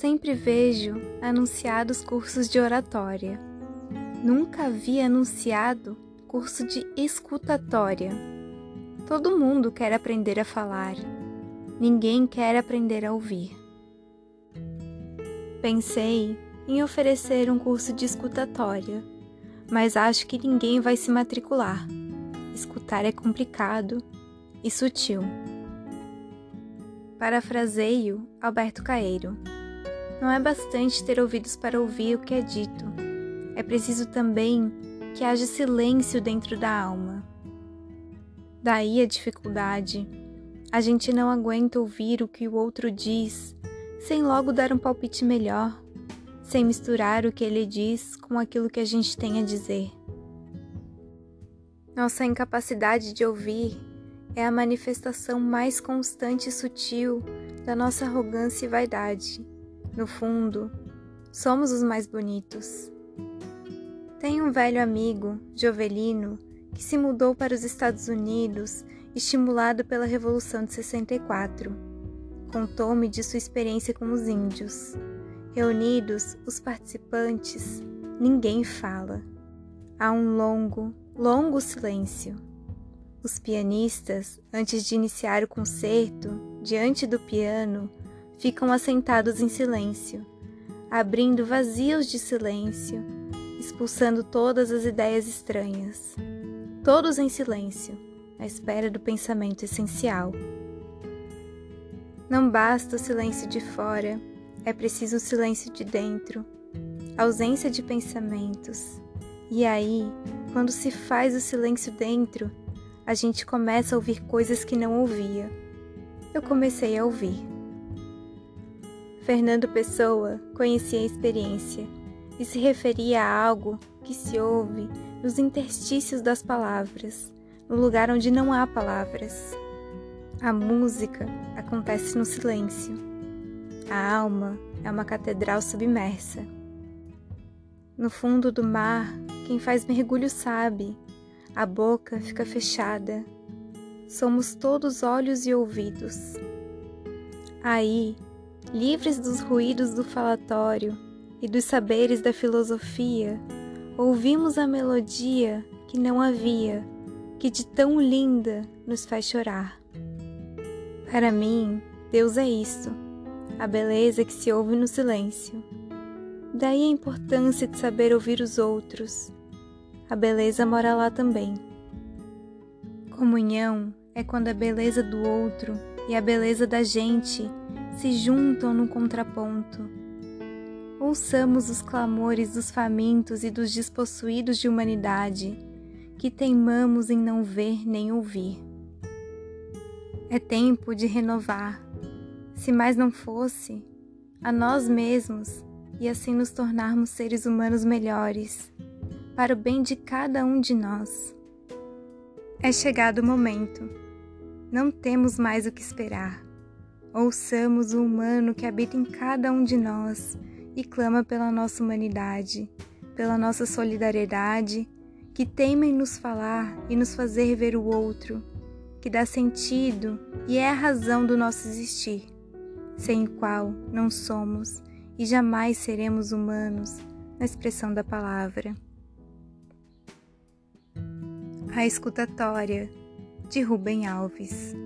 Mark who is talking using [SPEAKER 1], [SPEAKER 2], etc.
[SPEAKER 1] Sempre vejo anunciados cursos de oratória. Nunca vi anunciado curso de escutatória. Todo mundo quer aprender a falar, ninguém quer aprender a ouvir. Pensei em oferecer um curso de escutatória, mas acho que ninguém vai se matricular. Escutar é complicado e sutil. Parafraseio Alberto Caeiro. Não é bastante ter ouvidos para ouvir o que é dito. É preciso também que haja silêncio dentro da alma. Daí a dificuldade. A gente não aguenta ouvir o que o outro diz, sem logo dar um palpite melhor, sem misturar o que ele diz com aquilo que a gente tem a dizer. Nossa incapacidade de ouvir é a manifestação mais constante e sutil da nossa arrogância e vaidade. No fundo, somos os mais bonitos. Tenho um velho amigo, Jovelino, que se mudou para os Estados Unidos, estimulado pela Revolução de 64. Contou-me de sua experiência com os índios. Reunidos, os participantes, ninguém fala. Há um longo, longo silêncio. Os pianistas, antes de iniciar o concerto, diante do piano, ficam assentados em silêncio, abrindo vazios de silêncio, expulsando todas as ideias estranhas. Todos em silêncio, à espera do pensamento essencial. Não basta o silêncio de fora, é preciso o silêncio de dentro, ausência de pensamentos. E aí, quando se faz o silêncio dentro, a gente começa a ouvir coisas que não ouvia. Eu comecei a ouvir. Fernando Pessoa conhecia a experiência e se referia a algo que se ouve nos interstícios das palavras, no lugar onde não há palavras. A música acontece no silêncio. A alma é uma catedral submersa. No fundo do mar, quem faz mergulho sabe, a boca fica fechada. Somos todos olhos e ouvidos. Aí, livres dos ruídos do falatório e dos saberes da filosofia, ouvimos a melodia que não havia, que de tão linda nos faz chorar. Para mim, Deus é isto, a beleza que se ouve no silêncio. Daí a importância de saber ouvir os outros. A beleza mora lá também. Comunhão é quando a beleza do outro e a beleza da gente se juntam num contraponto ouçamos os clamores dos famintos e dos despossuídos de humanidade, que teimamos em não ver nem ouvir. É tempo de renovar, se mais não fosse, a nós mesmos e assim nos tornarmos seres humanos melhores, para o bem de cada um de nós. É chegado o momento. Não temos mais o que esperar. Ouçamos o humano que habita em cada um de nós e clama pela nossa humanidade, pela nossa solidariedade, que teima em nos falar e nos fazer ver o outro, que dá sentido e é a razão do nosso existir, sem o qual não somos e jamais seremos humanos na expressão da palavra. A escutatória de Rubem Alves